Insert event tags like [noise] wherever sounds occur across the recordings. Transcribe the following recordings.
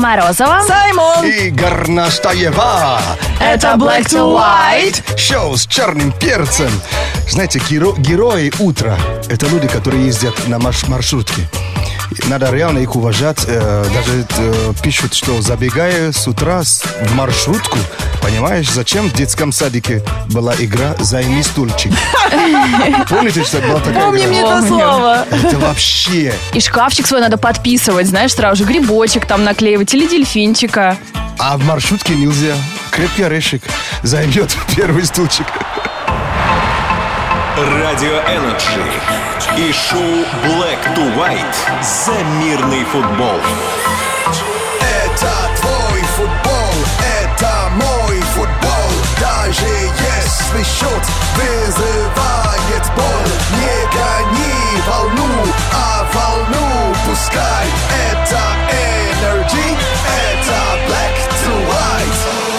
Морозова. Саймон! И Горнаштаева. Это Black to White. Шоу с черным перцем. Знаете, геро- герои утра – это люди, которые ездят на марш- маршрутке. Надо реально их уважать. Э, даже э, пишут, что забегая с утра в маршрутку, понимаешь, зачем в детском садике была игра «Займи стульчик». [laughs] Помните, что была такая Помни игра? мне это слово. Это вообще... И шкафчик свой надо подписывать, знаешь, сразу же грибочек там наклеивать или дельфинчика. А в маршрутке нельзя. Крепкий орешек займет [laughs] первый стульчик. Радио Energy и шоу Black to White за мирный футбол. Это твой футбол, это мой футбол. Даже если счет вызывает боль Не гони волну, а волну пускай. Это Energy, это Black to White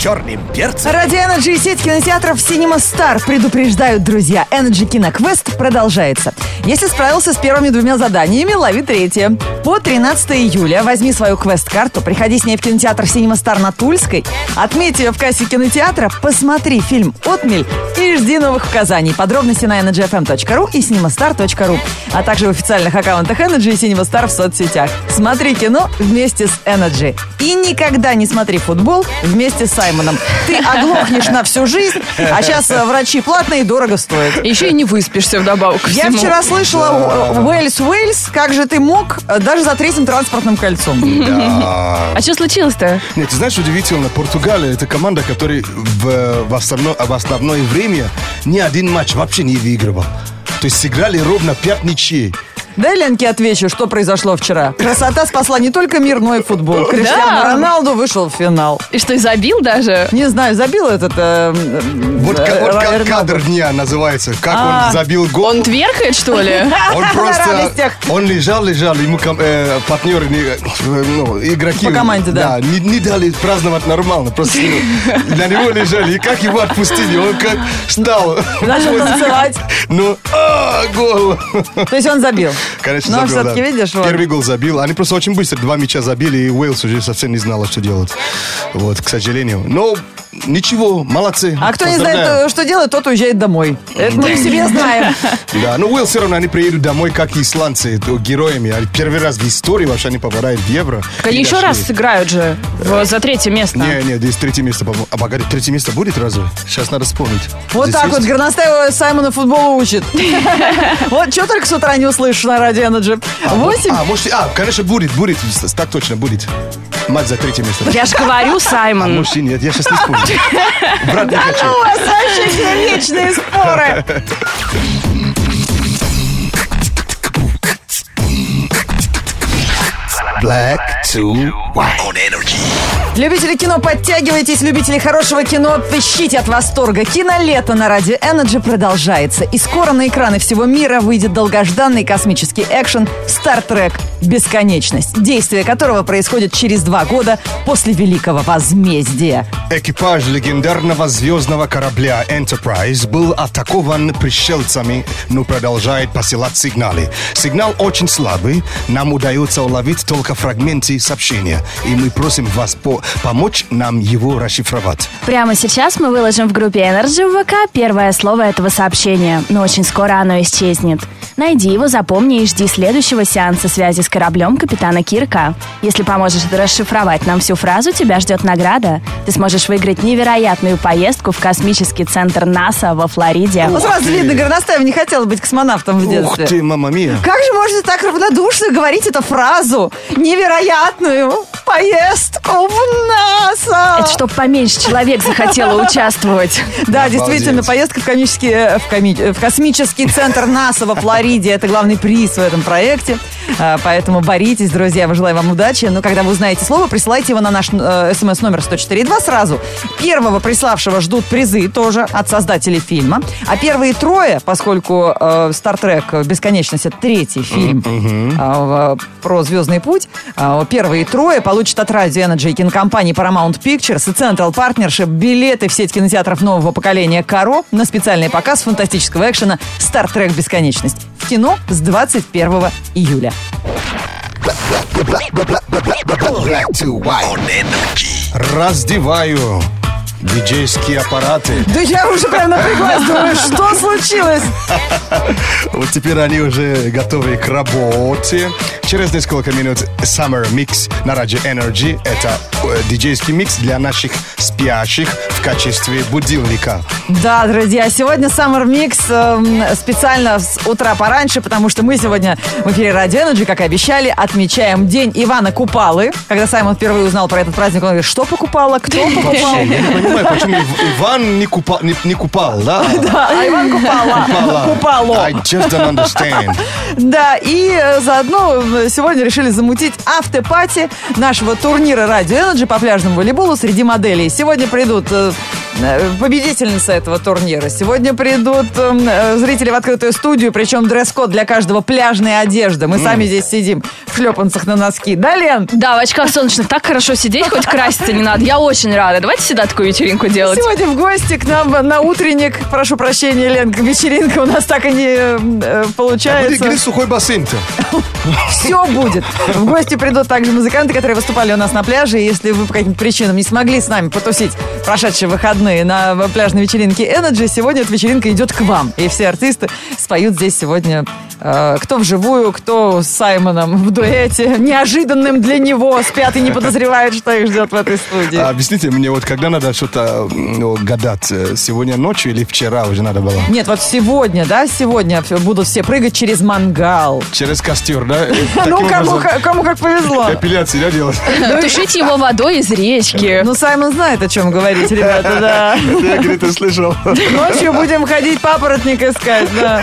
черным перцем Ради Energy и сеть кинотеатров Cinema Star предупреждают друзья. Energy Киноквест продолжается. Если справился с первыми двумя заданиями, лови третье. По 13 июля возьми свою квест-карту, приходи с ней в кинотеатр Cinema Star на Тульской, отметь ее в кассе кинотеатра, посмотри фильм «Отмель» и жди новых указаний. Подробности на energyfm.ru и cinemastar.ru, а также в официальных аккаунтах Energy и Cinema Star в соцсетях. Смотри кино вместе с Energy. И никогда не смотри футбол вместе с Саймоном. Ты оглохнешь на всю жизнь, а сейчас врачи платные и дорого стоят. Еще и не выспишься вдобавок Я всему. вчера слышала Уэльс, Уэльс, как же ты мог, э, даже за третьим транспортным кольцом. [laughs] А что случилось-то? Нет, ты знаешь, удивительно, Португалия это команда, которая в, в, основно- в основное время ни один матч вообще не выигрывал. То есть сыграли ровно пять ничей. Дай Ленке отвечу, что произошло вчера. Красота спасла не только мир, но и футбол. Криштиану Да. Роналду вышел в финал. И что, и забил даже? Не знаю, забил этот... э, э, Вот, э, вот ка- Роналду. кадр дня называется. Как А. он забил гол. Он тверкает, что ли? [laughs] Он просто, он лежал, лежал, ему э, партнеры, не- ну, игроки. По команде, да. не, не дали праздновать нормально, просто [laughs] на него лежали, и как его отпустили, он как встал. Начал танцевать. Ну, а, гол. То есть он забил. Конечно, Но забил, да. видишь, вот. Первый гол забил. Они просто очень быстро два мяча забили, и Уэльс уже совсем не знала, что делать. Вот, к сожалению. Но ничего, молодцы. А кто не знает, что делать, тот уезжает домой. Это мы себе знаем. Да, ну Уэльс все равно они приедут домой, как исландцы, то героями. Они Первый раз в истории вообще они попадают в евро. Еще раз сыграют же за третье место. Не, не, здесь третье место, по-моему. А погоди, третье место будет разве? Сейчас надо вспомнить. Вот так вот Горностаева Саймона футболу учит. [laughs] Вот что только с утра не услышишь на радио Energy. А, Восемь. А, может, а, конечно, будет, будет. Так точно будет. Матч за третье место. Я же говорю, А Саймон. может и нет, я сейчас не вспомню. Брат, не хочу. У вас вообще вечные споры. Black to white. On Energy Любители кино, подтягивайтесь. Любители хорошего кино, пищите от восторга. Кинолето на радио Energy продолжается. И скоро на экраны всего мира выйдет долгожданный космический экшен «Star Trek. Бесконечность», действие которого происходит через два года после Великого Возмездия. Экипаж легендарного звездного корабля Enterprise был атакован пришельцами, но продолжает посылать сигналы. Сигнал очень слабый, нам удается уловить только фрагменты сообщения, и мы просим вас по- помочь нам его расшифровать. Прямо сейчас мы выложим в группе Energy в ВК первое слово этого сообщения, но очень скоро оно исчезнет. Найди его, запомни и жди следующего сеанса связи с кораблем капитана Кирка. Если поможешь расшифровать нам всю фразу, тебя ждет награда. Ты сможешь выиграть невероятную поездку в космический центр НАСА во Флориде. Ну, сразу видно, Горностаева не хотела быть космонавтом в Ух детстве. ты, мама мия. Как же можно так равнодушно говорить эту фразу? Невероятную поездку в НАСА! Это чтоб поменьше человек захотело участвовать. Да, действительно, поездка в, комический, э, э, в космический центр НАСА во Флориде. Это главный приз в этом проекте. А, Поэтому боритесь, друзья. Мы желаем вам удачи. Но когда вы узнаете слово, присылайте его на наш э, смс-номер 104.2 сразу. Первого приславшего ждут призы тоже от создателей фильма. А первые трое, поскольку «Стартрек. Бесконечность» — это третий фильм а, про «Звездный путь», а, первые трое получат от радио Energy и кинокомпании Paramount Pictures и Central Partnership билеты в сеть кинотеатров нового поколения «Каро» на специальный показ фантастического экшена «Стартрек. Бесконечность» в кино с 21 июля. Раздеваю диджейские аппараты. Да я уже прям напряглась, думаю, что случилось? Вот теперь они уже готовы к работе. Через несколько минут Summer Mix на радио Energy. Это э, диджейский микс для наших спящих в качестве будильника. Да, друзья, сегодня Summer Mix эм, специально с утра пораньше, потому что мы сегодня в эфире Radio Energy, как и обещали, отмечаем День Ивана Купалы. Когда Саймон впервые узнал про этот праздник, он говорит, что покупала, кто покупал? Понимаю, почему Ив- Иван не, купа- не- не купал, да? [laughs] А Иван Купала. Купала. Купало. I just don't understand. [laughs] Да, и э, заодно сегодня решили замутить автопати нашего турнира Radio Energy по пляжному волейболу среди моделей. Сегодня придут э, э, победительницы этого турнира. Сегодня придут э, э, зрители в открытую студию, причем дресс-код для каждого пляжная одежда. Мы сами здесь сидим в шлепанцах на носки. Да, Лен? Да, в очках солнечных так хорошо сидеть, хоть краситься не надо. Я очень рада. Давайте всегда такую вечеринку делать. Сегодня в гости к нам на утренник. Прошу прощения, Лен, вечеринка у нас так и не э, э, Где, получается. где сухой бассейн-то? Все будет. В гости придут также музыканты, которые выступали у нас на пляже. И если вы по каким-то причинам не смогли с нами потусить прошедшие выходные на пляжной вечеринке Energy, сегодня эта вечеринка идет к вам. И все артисты споют здесь сегодня э, кто вживую, кто с Саймоном в дуэте. Неожиданным для него. Спят и не подозревают, что их ждет в этой студии. А, Объясните мне, вот когда надо что-то ну, гадать, э, сегодня ночью или вчера уже надо было? Нет, вот сегодня, да, сегодня будут все прыгать через мангал. Через костер, да? [laughs] Ну, кому, как повезло. [laughs] Эпиляцию, да, делать? [laughs] Тушить его водой из речки. Ну, Саймон знает, о чем говорить, ребята, да. Я, говорит, услышал. Ночью будем ходить папоротник искать, да.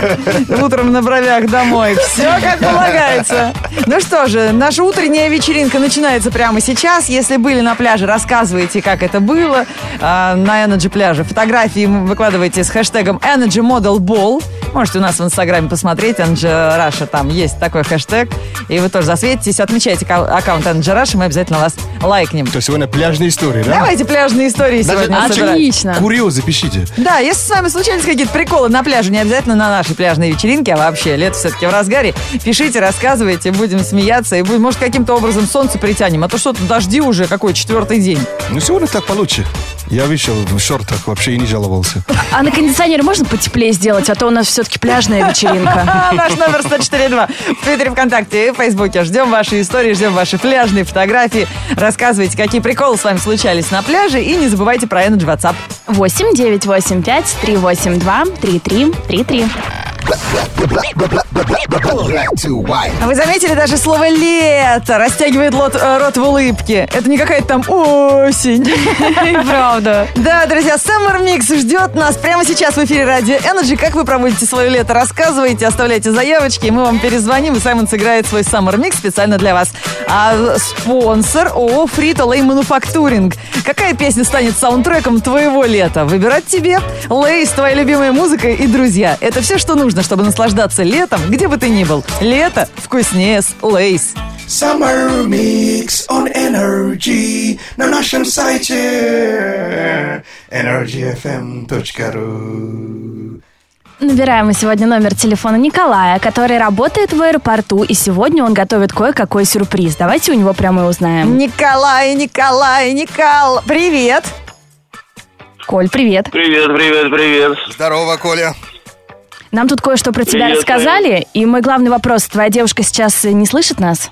Утром на бровях домой. Все как полагается. Ну что же, наша утренняя вечеринка начинается прямо сейчас. Если были на пляже, рассказывайте, как это было а, на Energy пляже. Фотографии выкладывайте с хэштегом Energy Model Ball. Можете у нас в Инстаграме посмотреть. Energy Russia, там есть такой хэштег. И вы тоже засветитесь. Отмечайте ка- аккаунт Energy Russia, мы обязательно вас лайкнем. То есть сегодня пляжные истории, да? Давайте пляжные истории Даже сегодня. Отлично. Курьезы пишите. Да, если с вами случались какие-то приколы на пляже, не обязательно на нашей пляжной вечеринке, а вообще, лето все-таки в разгаре, пишите, рассказывайте, будем смеяться, и будем, может, каким-то образом солнце притянем, а то что-то дожди уже какой четвертый день. Ну, сегодня так получше. Я вышел в шортах вообще и не жаловался. [laughs] А на кондиционере можно потеплее сделать, а то у нас все-таки пляжная вечеринка. [laughs] Наш номер 104.2 в Твиттере, ВКонтакте и в Фейсбуке. Ждем ваши истории, ждем ваши пляжные фотографии. Рассказывайте, какие приколы с вами случались на пляже, и не забывайте про Energy WhatsApp. 8 9 8 5 3 8 2 3 3 3 3. А Вы заметили, даже слово «лето» растягивает лот- э, рот в улыбке. Это не какая-то там осень. Правда. Да, друзья, Summer Mix ждет нас прямо сейчас в эфире Радио Energy. Как вы проводите свое лето? Рассказывайте, оставляйте заявочки, и мы вам перезвоним, и Саймон сыграет свой Summer Mix специально для вас. А спонсор ООО Фрито Лей Мануфактуринг. Какая песня станет саундтреком твоего лета? Выбирать тебе. Lay's, твоя любимая музыка и друзья. Это все, что нужно, чтобы наслаждаться летом, где бы ты ни был. Лето вкуснее с Lay's. Summer Mix on Energy на нашем сайте energyfm.ru Набираем мы сегодня номер телефона Николая, который работает в аэропорту, и сегодня он готовит кое-какой сюрприз. Давайте у него прямо и узнаем. Николай, Николай, Никол, привет! Коль, привет. Привет, привет, привет. Здорово, Коля. Нам тут кое-что про тебя Привет, рассказали, и мой главный вопрос, твоя девушка сейчас не слышит нас?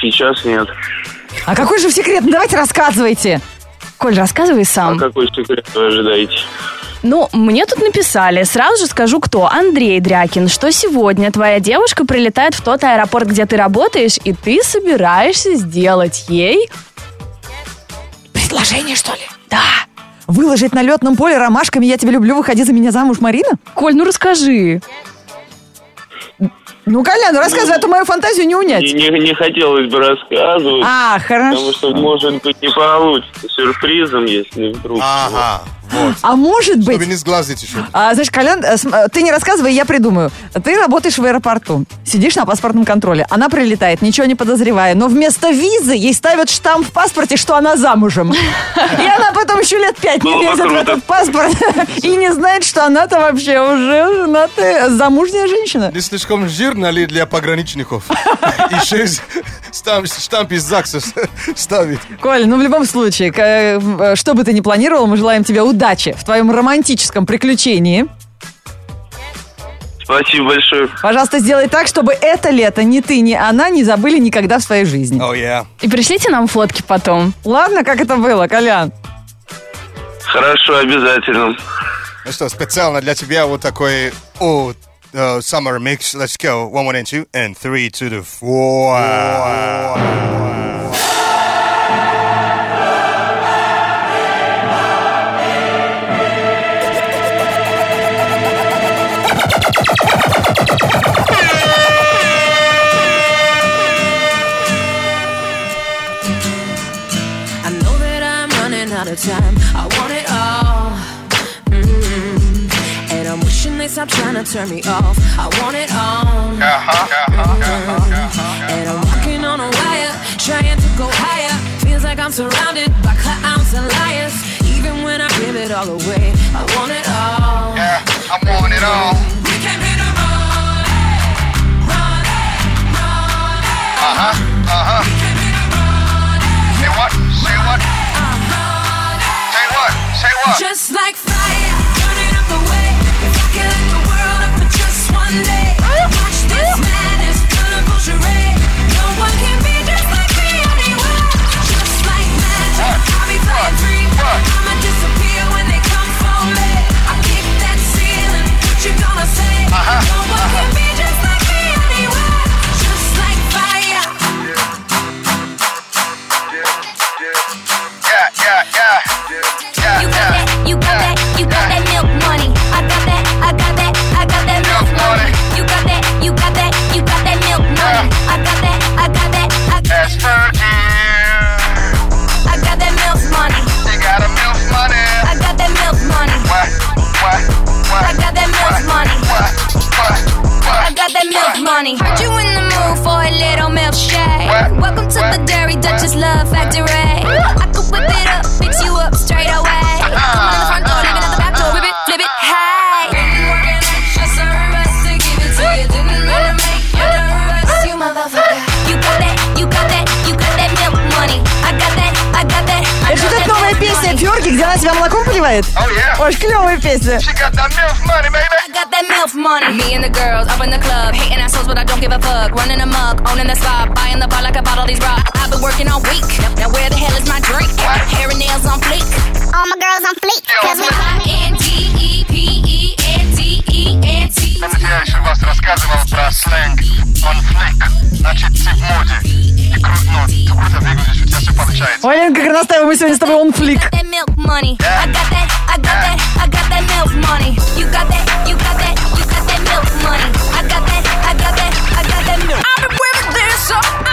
Сейчас нет. А какой же секрет? Ну, давайте рассказывайте. Коль, рассказывай А сам. какой секрет вы ожидаете? Ну, мне тут написали, сразу же скажу кто. Андрей Дрякин, что сегодня твоя девушка прилетает в тот аэропорт, где ты работаешь, и ты собираешься сделать ей... Предложение, что ли? Да. Выложить на летном поле ромашками «Я тебя люблю, выходи за меня замуж, Марина»? Коль, ну расскажи. Ну, Колян, ну рассказывай, а то мою фантазию не унять. Не, не, не хотелось бы рассказывать, А, потому хорошо. что, может быть, не получится сюрпризом, если вдруг. Ага, вот. А может быть, Чтобы не сглазить еще. А, знаешь, Колян, э, ты не рассказывай, я придумаю. Ты работаешь в аэропорту, сидишь на паспортном контроле, она прилетает, ничего не подозревая, но вместо визы ей ставят штамп в паспорте, что она замужем. И она потом еще лет пять не лезет в этот паспорт [laughs] и не знает, что она-то вообще уже женатая, замужняя женщина. Не слишком жирно ли для пограничников? [laughs] Еще штамп, штамп из ЗАГСа [laughs] ставить. Коля, ну в любом случае, к- э, что бы ты ни планировал, мы желаем тебе удачи в твоем романтическом приключении. Спасибо большое. Пожалуйста, сделай так, чтобы это лето ни ты, ни она не забыли никогда в своей жизни. О, я. И пришлите нам фотки потом. Ладно, как это было, Колян? Хорошо, обязательно. Ну что, специально для тебя вот такой о, э, summer mix. Let's go. One, one, and two, and three to the four. Time. Stop trying to turn me off. I want it all. And I'm walking on a wire, trying to go higher. Feels like I'm surrounded by clowns and liars. Even when I give it all away, I want it all. Yeah, I want it all. We came here to run it, run it, run it. Uh huh. Uh huh. Say what? Say what? Say what? Say what? Just like fire, What? Welcome to What? the Dairy Duchess Love Factory. I could whip it up, fix you up straight away. Come on in the front door, leaving at the back door, whip it, flip it, hey. Been working extra service to give it to you. Didn't really make you nervous, you motherfucker. You got that, you got that, you got that milk money. I got that, I got that, I Это эта новая песня. Фьорки, где она себя молоком поливает? Oh, yeah. Очень клевая песня. She got that milk money, baby. I got that milk money. Me and the girls up in the club, hating assholes, but I don't give a fuck. Running amok, owning the spot, buying the bar like I bought all these rocks. I've been working all week. Now where the hell is my drink? Hair and nails on fleek. All my girls on fleek. Cause we N D E P E N D E N T. Помните, я еще вас рассказывал про сленг on flick. Значит, ты в моде. И круто, ну, ты круто выглядишь, у тебя все получается. Ой, Лен, как настаиваем, мы сегодня с тобой он флик. got that milk money. I got that, I got that, I got that milk money. You got that, you got that, you got that milk money. I got that, I got that, I got that milk. I've been wearing this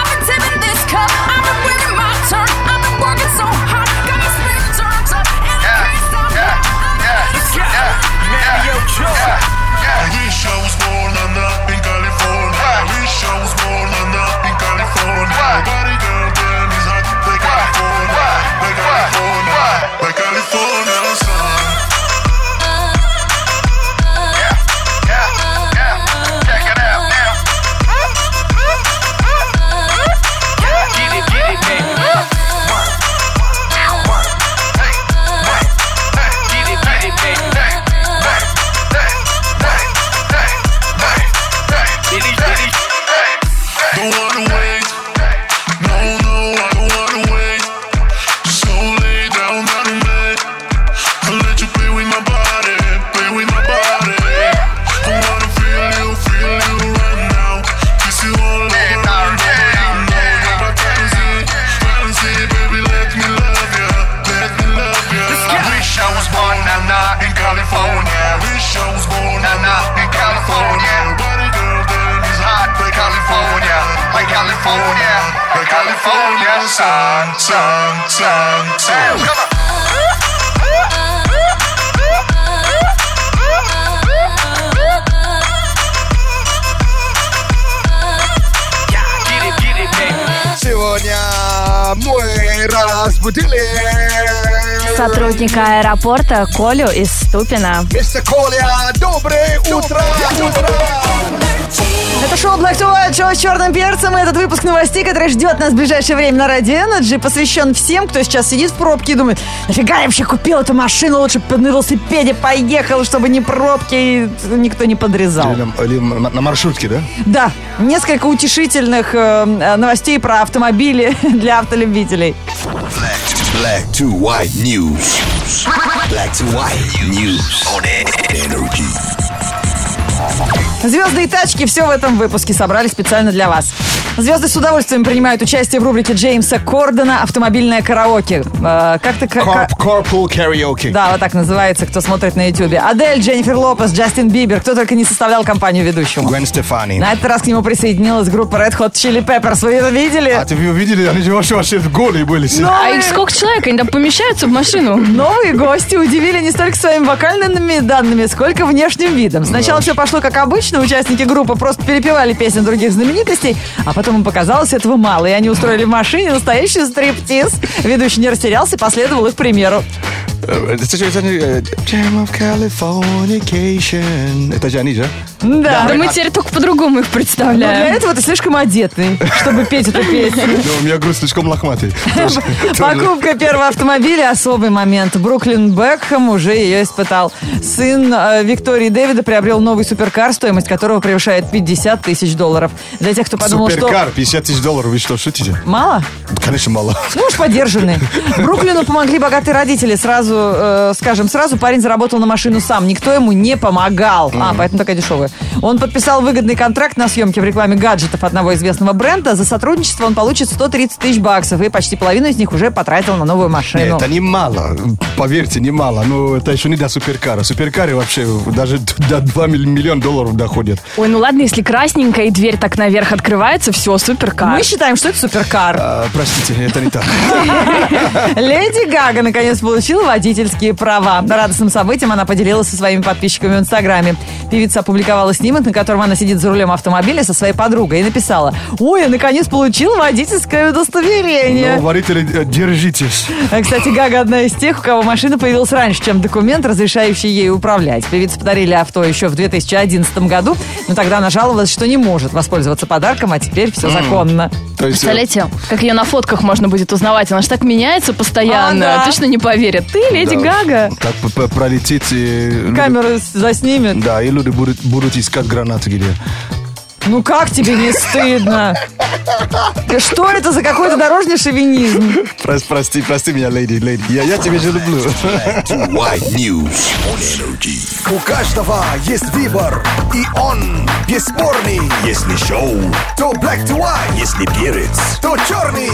разбудили Сотрудника аэропорта Колю из Ступина. Мистер Коля, доброе утро! Это шоу Black to White, шоу с черным перцем. И этот выпуск новостей, который ждет нас в ближайшее время на Радио Energy, посвящен всем, кто сейчас сидит в пробке и думает, нафига я вообще купил эту машину, лучше бы на велосипеде поехал, чтобы не пробки и никто не подрезал. Или, на- или на на маршрутке, да? Да, несколько утешительных э, новостей про автомобили [laughs] для автолюбителей. Black to white news. Black to white news on energy. Звезды и тачки, все в этом выпуске собрали специально для вас. Звезды с удовольствием принимают участие в рубрике Джеймса Кордона «Автомобильное караоке». Э, как-то... ка- ка- Carp- Carpool karaoke. Да, вот так называется, кто смотрит на ютубе. Адель, Дженнифер Лопес, Джастин Бибер, кто только не составлял компанию ведущему. Гвен Стефани. На этот раз к нему присоединилась группа Red Hot Chili Peppers. Вы это видели? А ты вы увидели, они же вообще, вообще голые были. все. А их сколько человек? Они там помещаются в машину? Новые гости удивили не столько своими вокальными данными, сколько внешним видом. Сначала все пошло как обычно, участники группы просто перепевали песни других знаменитостей, а потом им показалось этого мало, и они устроили в машине настоящий стриптиз. Ведущий не растерялся и последовал их примеру. Э, Это же это же, э, Jam of Californication. Это же они, да? Да. Да мы теперь только по-другому их Но для представляем. этого ты слишком одетый, чтобы петь эту песню. [laughs] У меня грудь слишком лохматый. Покупка первого автомобиля – особый момент. Бруклин Бекхэм уже ее испытал. Сын э, Виктории Дэвида приобрел новый суперкар, стоимость которого превышает 50 тысяч долларов. Для тех, кто подумал, что Суперкар, 50 тысяч долларов, вы что, шутите? мало, Конечно, мало. ну уж подержанный. [laughs] Бруклину помогли богатые родители. Сразу, э, скажем, сразу парень заработал на машину сам. Никто ему не помогал. А, поэтому такая дешевая. Он подписал выгодный контракт на съемки в рекламе гаджетов одного известного бренда. За сотрудничество он получит 130 тысяч баксов. И почти половину из них уже потратил на новую машину. Нет, это немало. Поверьте, немало. Но это еще не до суперкара. Суперкары вообще даже [laughs] до 2 миллиона долларов доходят. Ой, ну ладно, если красненькая и дверь так наверх открывается, все, суперкар. Мы считаем, что это суперкар. А, простите, это не так. [laughs] Леди Гага наконец получила водительские права. Радостным событием она поделилась со своими подписчиками в Инстаграме. Певица опубликовала снимок, на котором она сидит за рулем автомобиля со своей подругой и написала «Ой, я наконец получила водительское удостоверение». Но, водители, э, держитесь. А, Кстати, Гага одна из тех, у кого машина появилась раньше, чем документ, разрешающий ей управлять. Певице подарили авто еще в 2011 году, но тогда она жаловалась, что не может воспользоваться подарком, а теперь все законно. То есть, э, Представляете, как ее на фотках можно будет узнавать? Она же так меняется постоянно. А, да. Точно не поверят. Ты, Леди да, Гага. Так пролетит. и люди- Камеру заснимет. Да, и люди будут, будут искать гранаты где. Ну как тебе не стыдно? Что это за какой-то дорожный шовинизм? Прос- прости, прости меня, леди, леди. Я, я тебя же люблю. Black to white news on energy. У каждого есть выбор, и он бесспорный. Если шоу, То black to white, если перец. то черный.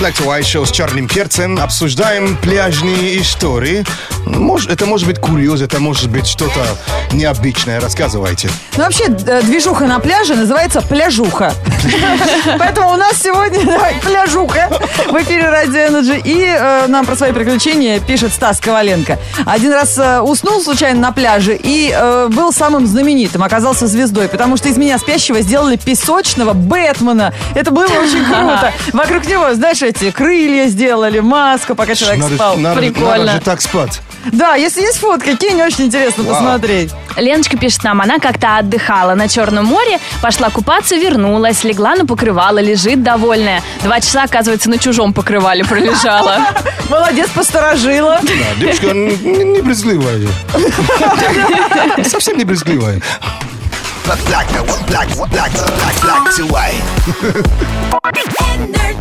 Black to White Show с черным перцем. Обсуждаем пляжные истории. Может, это может быть курьез, это может быть что-то необычное. Рассказывайте. Ну вообще, э, движуха на пляже называется пляжуха. [laughs] Поэтому у нас сегодня пляжуха в эфире Радио Energy. И э, нам про свои приключения пишет Стас Коваленко. Один раз э, уснул случайно на пляже и был самым знаменитым, оказался звездой, потому что из меня спящего сделали песочного Бэтмена. Это было очень круто. [laughs] Вокруг него, знаешь, эти крылья сделали, маску, пока человек Надо, спал. надо- Прикольно. надо же так спать. Да, если есть фотка, кинь, очень интересно посмотреть. Леночка пишет нам, она как-то отдыхала на Черном море, пошла купаться, вернулась, легла на покрывало, лежит довольная. Два часа, оказывается, на чужом покрывале пролежала. [laughs] Молодец, посторожила. Да, девушка не брезгливая. [laughs] Совсем не брезгливая. Black, black, black, black, black, black to white.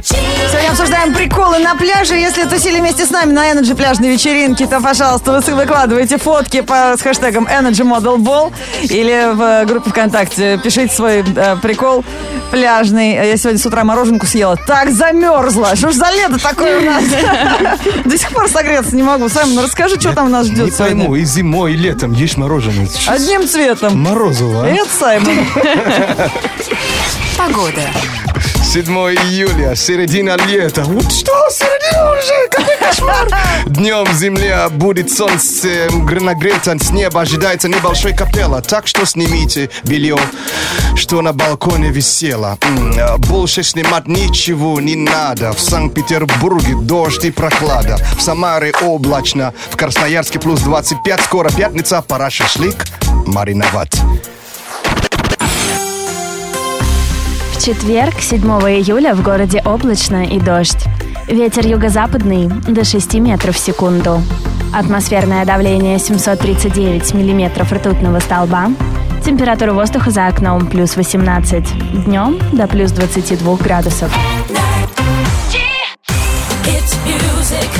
Сегодня обсуждаем приколы на пляже. Если тусили вместе с нами на Energy пляжной вечеринке, то, пожалуйста, вы выкладывайте фотки по, с хэштегом Energy Model Ball или в группе ВКонтакте пишите свой э, прикол пляжный. Я сегодня с утра мороженку съела. Так замерзла. Что ж за лето такое у нас? До сих пор согреться не могу. Саймон, ну расскажи, что там нас Не ждет пойму, сегодня. и зимой, и летом ешь мороженое. Одним цветом. Морозово, а? Это Саймон. Погода. 7 июля, середина лета. Вот что, середина уже? Какой кошмар! Днем земля будет солнце нагрето, с неба ожидается небольшой капелла. Так что снимите белье, что на балконе висело. А Больше снимать ничего не надо. В Санкт-Петербурге дождь и прохлада. В Самаре облачно. В Красноярске плюс 25. Скоро пятница, пора шашлык мариновать. Четверг, 7 июля, в городе облачно и дождь. Ветер юго-западный до 6 метров в секунду. Атмосферное давление 739 миллиметров ртутного столба. Температура воздуха за окном плюс 18. Днем до плюс 22 градусов. It's music.